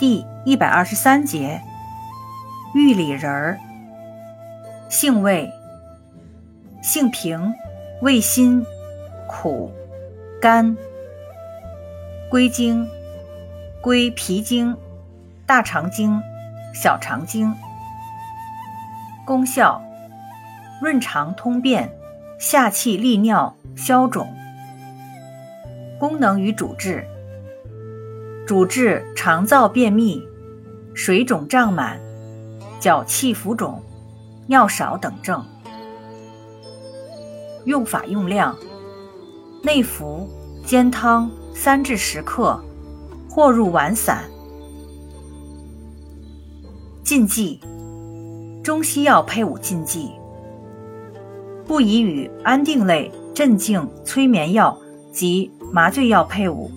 第一百二十三节，玉里仁儿，性味，性平，味辛，苦，甘，归经，归脾经、大肠经、小肠经。功效，润肠通便，下气利尿，消肿。功能与主治。主治肠燥便秘、水肿胀满、脚气浮肿、尿少等症。用法用量：内服，煎汤三至十克，或入丸散。禁忌：中西药配伍禁忌，不宜与安定类镇静催眠药及麻醉药配伍。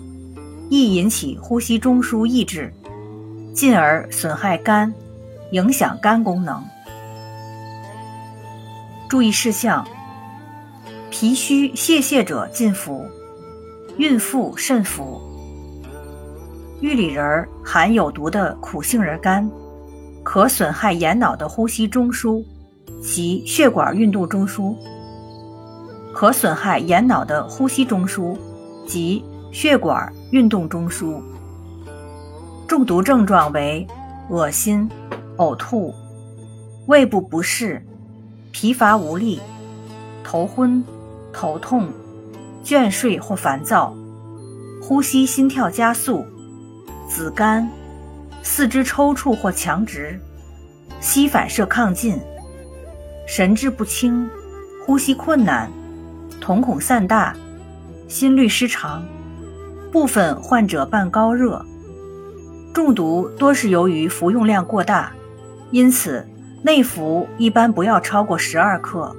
易引起呼吸中枢抑制，进而损害肝，影响肝功能。注意事项：脾虚泄泻者禁服，孕妇慎服。玉里仁含有毒的苦杏仁苷，可损害眼脑的呼吸中枢及血管运动中枢，可损害眼脑的呼吸中枢及。血管运动中枢，中毒症状为恶心、呕吐、胃部不适、疲乏无力、头昏、头痛、倦睡或烦躁、呼吸心跳加速、紫绀、四肢抽搐或强直、膝反射亢进、神志不清、呼吸困难、瞳孔散大、心律失常。部分患者伴高热，中毒多是由于服用量过大，因此内服一般不要超过十二克。